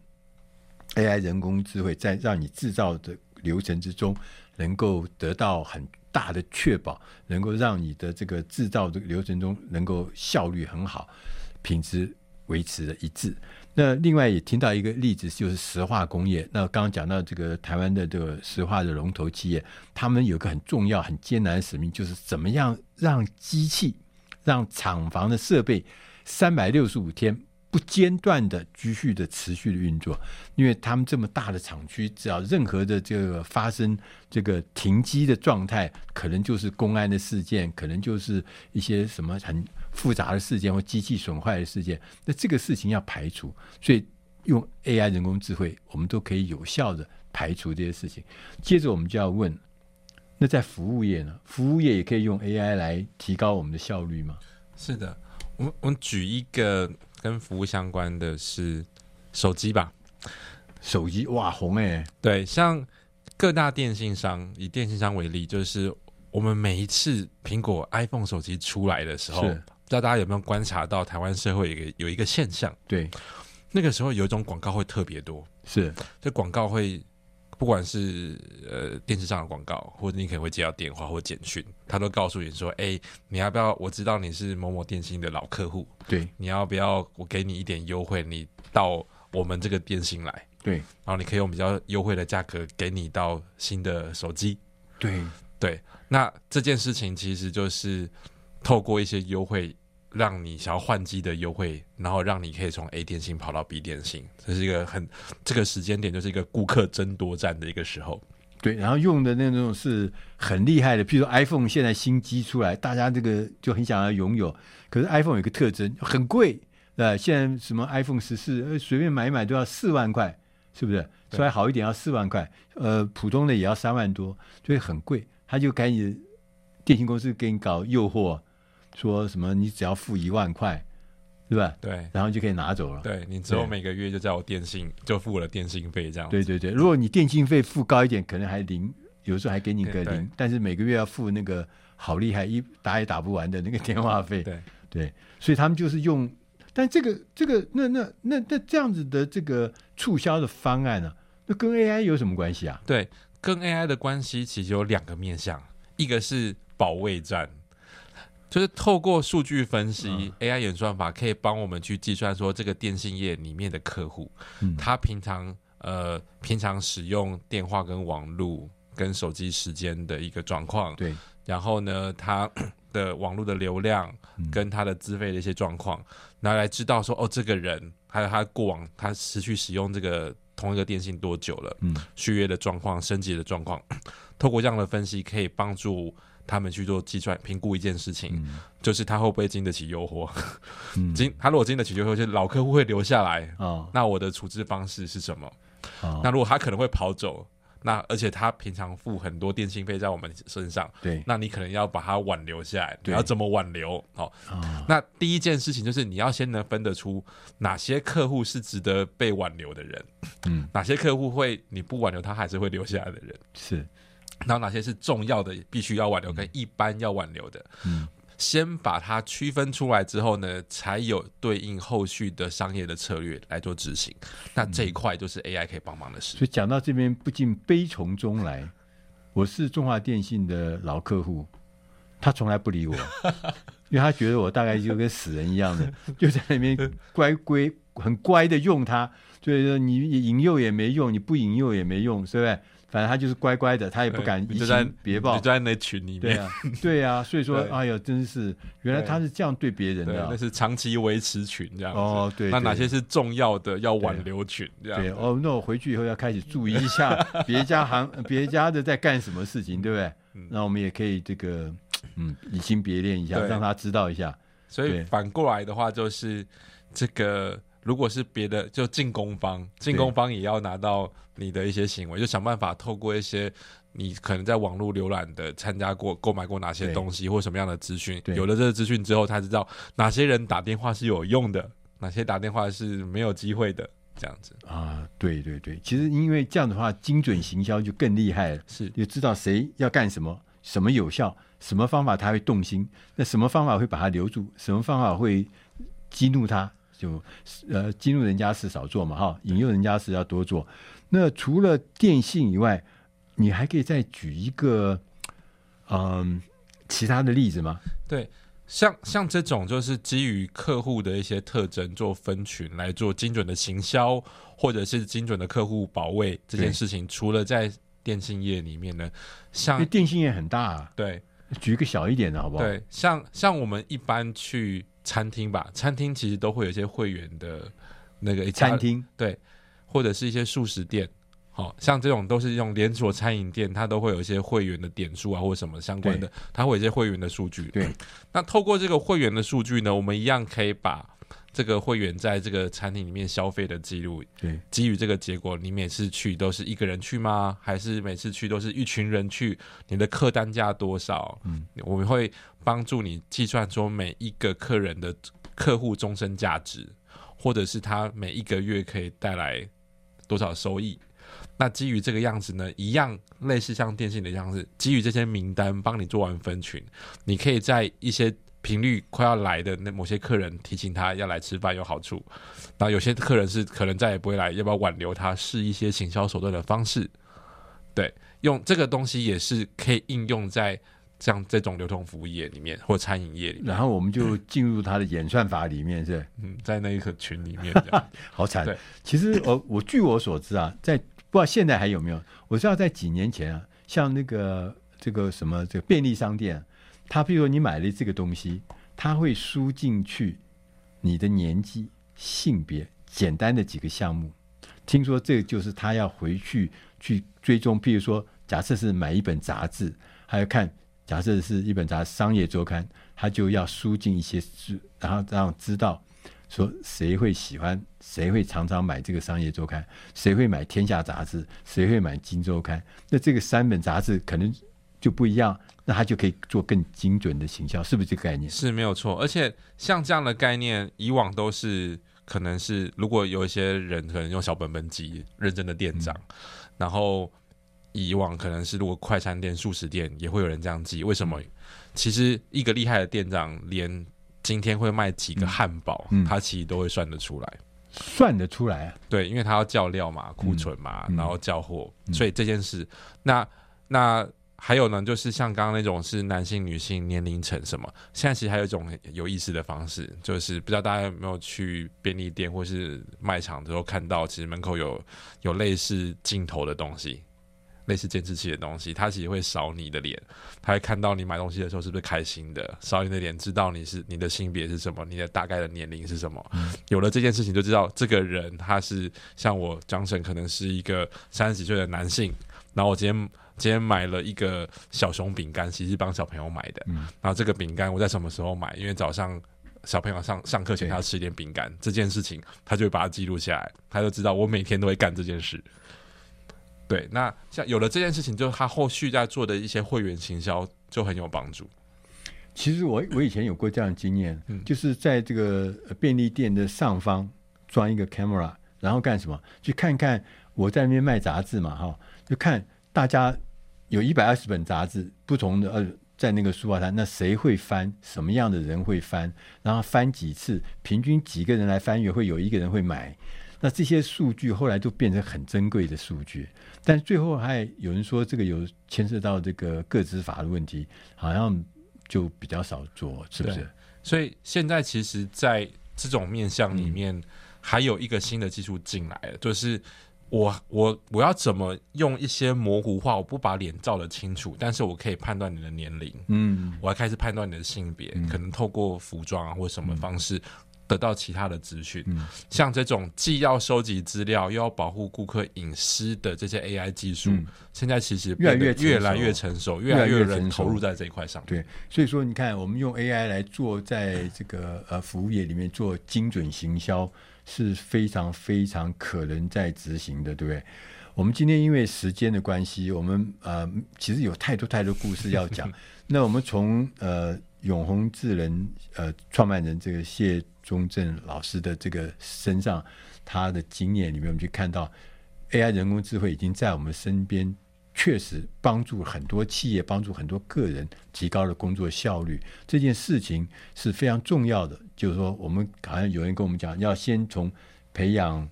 AI 人工智慧在让你制造的流程之中能够得到很大的确保，能够让你的这个制造的流程中能够效率很好，品质维持的一致。那另外也听到一个例子，就是石化工业。那刚刚讲到这个台湾的这个石化的龙头企业，他们有个很重要、很艰难的使命，就是怎么样让机器、让厂房的设备三百六十五天。不间断的、继续的、持续的运作，因为他们这么大的厂区，只要任何的这个发生这个停机的状态，可能就是公安的事件，可能就是一些什么很复杂的事件或机器损坏的事件。那这个事情要排除，所以用 AI 人工智慧，我们都可以有效的排除这些事情。接着我们就要问，那在服务业呢？服务业也可以用 AI 来提高我们的效率吗？是的，我们我们举一个。跟服务相关的是手机吧，手机哇红哎、欸，对，像各大电信商，以电信商为例，就是我们每一次苹果 iPhone 手机出来的时候，不知道大家有没有观察到台湾社会有一个有一个现象，对，那个时候有一种广告会特别多，是这广告会。不管是呃电视上的广告，或者你可能会接到电话或简讯，他都告诉你说：“哎、欸，你要不要？我知道你是某某电信的老客户，对，你要不要？我给你一点优惠，你到我们这个电信来，对，然后你可以用比较优惠的价格给你到新的手机，对对。那这件事情其实就是透过一些优惠。”让你想要换机的优惠，然后让你可以从 A 电信跑到 B 电信，这是一个很这个时间点，就是一个顾客争夺战的一个时候。对，然后用的那种是很厉害的，譬如说 iPhone 现在新机出来，大家这个就很想要拥有。可是 iPhone 有个特征，很贵，呃，现在什么 iPhone 十四，随便买一买都要四万块，是不是？稍微好一点要四万块，呃，普通的也要三万多，所以很贵。他就赶紧电信公司给你搞诱惑。说什么？你只要付一万块，对吧？对，然后就可以拿走了。对，你之后每个月就叫我电信，就付了电信费这样。对对对，如果你电信费付高一点，可能还零，有时候还给你个零，但是每个月要付那个好厉害，一打也打不完的那个电话费。对对，所以他们就是用，但这个这个那那那那这样子的这个促销的方案呢、啊，那跟 AI 有什么关系啊？对，跟 AI 的关系其实有两个面向，一个是保卫战。就是透过数据分析、嗯、AI 演算法，可以帮我们去计算说这个电信业里面的客户，嗯、他平常呃平常使用电话跟网络跟手机时间的一个状况，对，然后呢，他的网络的流量跟他的资费的一些状况，拿、嗯、来知道说哦，这个人还有他过往他持续使用这个同一个电信多久了，嗯，续约的状况、升级的状况，透过这样的分析，可以帮助。他们去做计算评估一件事情，嗯就是他会不会经得起诱惑。嗯经他如果经得起诱惑，就是老客户会留下来。哦那我的处置方式是什么？哦那如果他可能会跑走，那而且他平常付很多电信费在我们身上，对那你可能要把它挽留下来。你对要怎么挽留？好、啊那第一件事情就是你要先能分得出哪些客户是值得被挽留的人，嗯哪些客户会你不挽留他还是会留下来的人，是然后哪些是重要的必须要挽留跟一般要挽留的。嗯先把它区分出来之后呢，才有对应后续的商业的策略来做执行。那这一块就是 AI 可以帮忙的事。所以讲到这边，不禁悲从中来。我是中华电信的老客户，他从来不理我，<laughs> 因为他觉得我大概就跟死人一样的，<laughs> 就在那边乖乖很乖的用它。所以说你引诱也没用，你不引诱也没用，是不是？反正他就是乖乖的，他也不敢移情别报你就。在那群里面，对啊，对啊，<laughs> 所以说，哎呦，真是原来他是这样对别人，的啊、那是长期维持群这样子。哦对对那哪些是重要的要挽留群这样？对哦，那我回去以后要开始注意一下 <laughs> 别家行别家的在干什么事情，对不对？嗯那我们也可以这个嗯移情别恋一下，让他知道一下。所以反过来的话，就是这个，如果是别的，就进攻方，进攻方也要拿到你的一些行为，就想办法透过一些你可能在网络浏览的、参加过、购买过哪些东西或什么样的资讯，有了这个资讯之后，他知道哪些人打电话是有用的，哪些打电话是没有机会的，这样子。啊，对对对，其实因为这样的话，精准行销就更厉害了，是。就知道谁要干什么，什么有效，什么方法他会动心，那什么方法会把他留住，什么方法会激怒他，就呃激怒人家事少做嘛，哈，引诱人家事要多做。那除了电信以外，你还可以再举一个嗯其他的例子吗？对。像像这种就是基于客户的一些特征做分群来做精准的行销，或者是精准的客户保卫这件事情，除了在电信业里面呢，像电信业很大、啊，对举一个小一点的好不好？对，像像我们一般去餐厅吧，餐厅其实都会有一些会员的那个餐厅对，或者是一些素食店，好、像这种都是用连锁餐饮店，它都会有一些会员的点数啊，或者什么相关的，它会有一些会员的数据。对，那透过这个会员的数据呢，我们一样可以把这个会员在这个餐厅里面消费的记录，对基于这个结果，你每次去都是一个人去吗？还是每次去都是一群人去？你的客单价多少？嗯，我们会帮助你计算说每一个客人的客户终身价值，或者是他每一个月可以带来多少收益。那基于这个样子呢，一样类似像电信的样子，基于这些名单帮你做完分群，你可以在一些频率快要来的那某些客人提醒他要来吃饭有好处，然后有些客人是可能再也不会来，要不要挽留他，试一些行销手段的方式，对，用这个东西也是可以应用在像这种流通服务业里面或餐饮业里面，然后我们就进入他的演算法里面，是 <laughs> 嗯，在那一个群里面，<laughs> 好惨对。其实我我据我所知啊，在不知道现在还有没有？我知道在几年前啊，像那个这个什么这个便利商店啊，他比如说你买了这个东西，他会输进去你的年纪、性别，简单的几个项目。听说这个就是他要回去去追踪，譬如说，假设是买一本杂志，还要看，假设是一本杂志《商业周刊》，他就要输进一些字，然后让知道。说谁会喜欢，谁会常常买这个商业周刊，谁会买天下杂志，谁会买金周刊？那这个三本杂志可能就不一样，那他就可以做更精准的行销，是不是这个概念？是没有错。而且像这样的概念，以往都是可能是如果有一些人可能用小本本记，认真的店长，嗯、然后以往可能是如果快餐店、素食店也会有人这样记。为什么？嗯、其实一个厉害的店长连。今天会卖几个汉堡，嗯，他其实都会算得出来，算得出来啊。对，因为他要叫料嘛，库存嘛，嗯、然后叫货，嗯、所以这件事，那那还有呢，就是像刚刚那种是男性、女性、年龄层什么，现在其实还有一种有意思的方式，就是不知道大家有没有去便利店或是卖场的时候看到，其实门口有有类似镜头的东西。类似监视器的东西，它其实会扫你的脸，它会看到你买东西的时候是不是开心的，扫你的脸，知道你是你的性别是什么，你的大概的年龄是什么。嗯、有了这件事情，就知道这个人他是像我 Johnson，可能是一个三十几岁的男性，然后我今天今天买了一个小熊饼干，其实是帮小朋友买的。嗯，然后这个饼干我在什么时候买？因为早上小朋友上上课前他要吃点饼干，这件事情他就会把它记录下来，他就知道我每天都会干这件事。对，那像有了这件事情，就他后续在做的一些会员行销就很有帮助。其实我我以前有过这样的经验，嗯，就是在这个便利店的上方装一个 camera，然后干什么？去看看我在那边卖杂志嘛，哈，就看大家有一百二十本杂志，不同的呃，在那个书报摊，那谁会翻？什么样的人会翻？然后翻几次？平均几个人来翻阅？会有一个人会买？那这些数据后来就变成很珍贵的数据，但最后还有人说这个有牵涉到这个个资法的问题，好像就比较少做，是不是？所以现在其实，在这种面向里面，嗯、还有一个新的技术进来了，就是我我我要怎么用一些模糊化，我不把脸照得清楚，但是我可以判断你的年龄，嗯，我还开始判断你的性别，嗯、可能透过服装啊或什么方式。嗯得到其他的资讯，嗯、像这种既要收集资料又要保护顾客隐私的这些 AI 技术，嗯、现在其实越来越越来越成熟，越来越人投入在这一块上。对，所以说你看，我们用 AI 来做在这个呃服务业里面做精准行销是非常非常可能在执行的，对不对？我们今天因为时间的关系，我们呃其实有太多太多故事要讲。<laughs> 那我们从呃永鸿智能呃创办人这个谢。忠正老师的这个身上，他的经验里面，我们就看到 AI 人工智慧已经在我们身边，确实帮助很多企业，帮助很多个人，提高了工作效率。这件事情是非常重要的。就是说，我们好像有人跟我们讲，要先从培养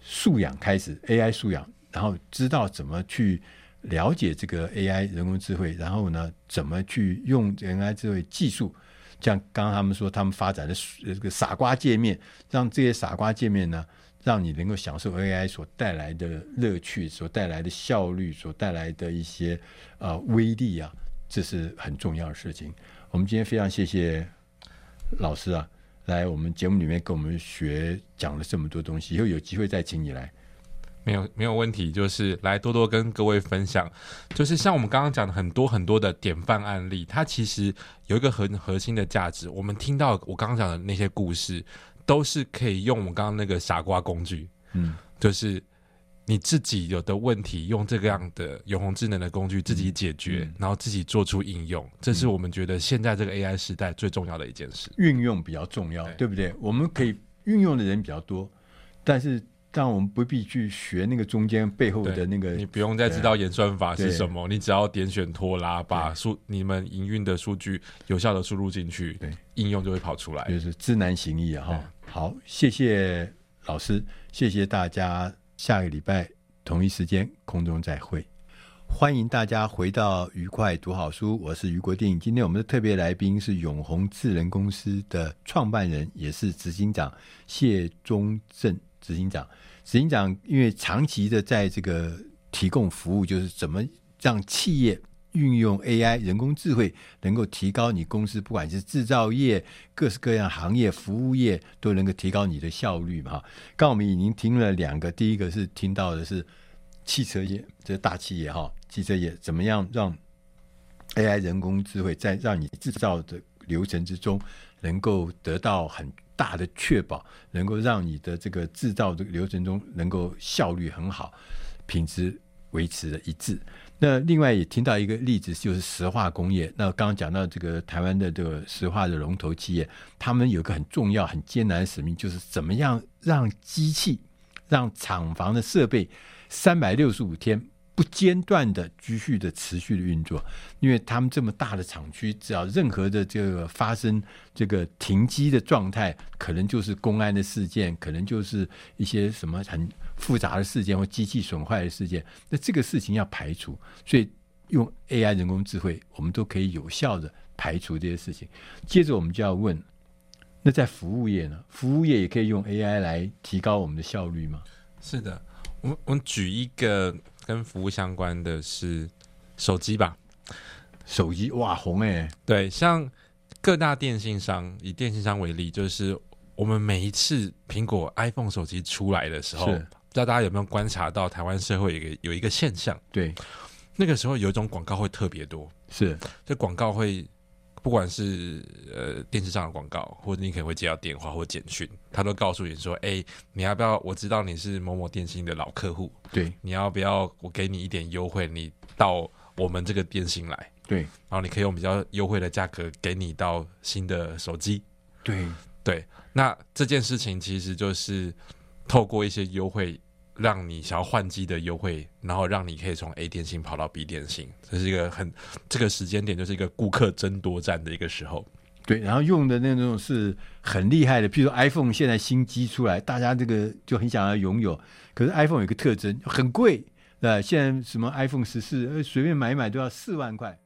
素养开始，AI 素养，然后知道怎么去了解这个 AI 人工智慧，然后呢，怎么去用 AI 智慧技术。像刚刚他们说，他们发展的这个傻瓜界面，让这些傻瓜界面呢，让你能够享受 AI 所带来的乐趣、所带来的效率、所带来的一些呃威力啊，这是很重要的事情。我们今天非常谢谢老师啊，来我们节目里面跟我们学讲了这么多东西，以后有机会再请你来。没有没有问题，就是来多多跟各位分享，就是像我们刚刚讲的很多很多的典范案例，它其实有一个很核心的价值。我们听到我刚刚讲的那些故事，都是可以用我们刚刚那个傻瓜工具，嗯，就是你自己有的问题，用这个样的永恒智能的工具自己解决，嗯、然后自己做出应用，这是我们觉得现在这个 AI 时代最重要的一件事。运用比较重要，对，对不对？我们可以运用的人比较多，但是。但我们不必去学那个中间背后的那个，你不用再知道演算法是什么，你只要点选拖拉，把数你们营运的数据有效的输入进去，对，应用就会跑出来，就是知难行易啊！哈，好，谢谢老师，谢谢大家，下个礼拜同一时间空中再会，欢迎大家回到愉快读好书，我是余国定，今天我们的特别来宾是永鸿智能公司的创办人，也是执行长谢忠正。执行长，执行长，因为长期的在这个提供服务，就是怎么让企业运用 AI 人工智慧，能够提高你公司不管是制造业、各式各样行业、服务业，都能够提高你的效率嘛。刚我们已经听了两个，第一个是听到的是汽车业，这大企业哈，汽车业怎么样让 AI 人工智慧在让你制造的流程之中，能够得到很大的确保，能够让你的这个制造的流程中能够效率很好，品质维持的一致。那另外也听到一个例子，就是石化工业。那刚刚讲到这个台湾的这个石化的龙头企业，他们有个很重要、很艰难的使命，就是怎么样让机器、让厂房的设备三百六十五天。不间断的、继续的、持续的运作，因为他们这么大的厂区，只要任何的这个发生这个停机的状态，可能就是公安的事件，可能就是一些什么很复杂的事件或机器损坏的事件。那这个事情要排除，所以用 AI 人工智慧，我们都可以有效的排除这些事情。接着我们就要问：那在服务业呢？服务业也可以用 AI 来提高我们的效率吗？是的，我我举一个。跟服务相关的是手机吧，手机哇红哎，对，像各大电信商，以电信商为例，就是我们每一次苹果 iPhone 手机出来的时候，不知道大家有没有观察到台湾社会有一个有一个现象，对，那个时候有一种广告会特别多，是。这广告会不管是呃电视上的广告，或者你可能会接到电话或简讯，他都告诉你说：“哎，你要不要？我知道你是某某电信的老客户，对，你要不要我给你一点优惠？你到我们这个电信来，对，然后你可以用比较优惠的价格给你到新的手机。”对对，那这件事情其实就是透过一些优惠，让你想要换机的优惠，然后让你可以从 A 电信跑到 B 电信，这是一个很这个时间点就是一个顾客争夺战的一个时候。对，然后用的那种是很厉害的，譬如 iPhone 现在新机出来，大家这个就很想要拥有，可是 iPhone 有一个特征很贵，呃，现在什么 iPhone 十四，随便买一买都要四万块。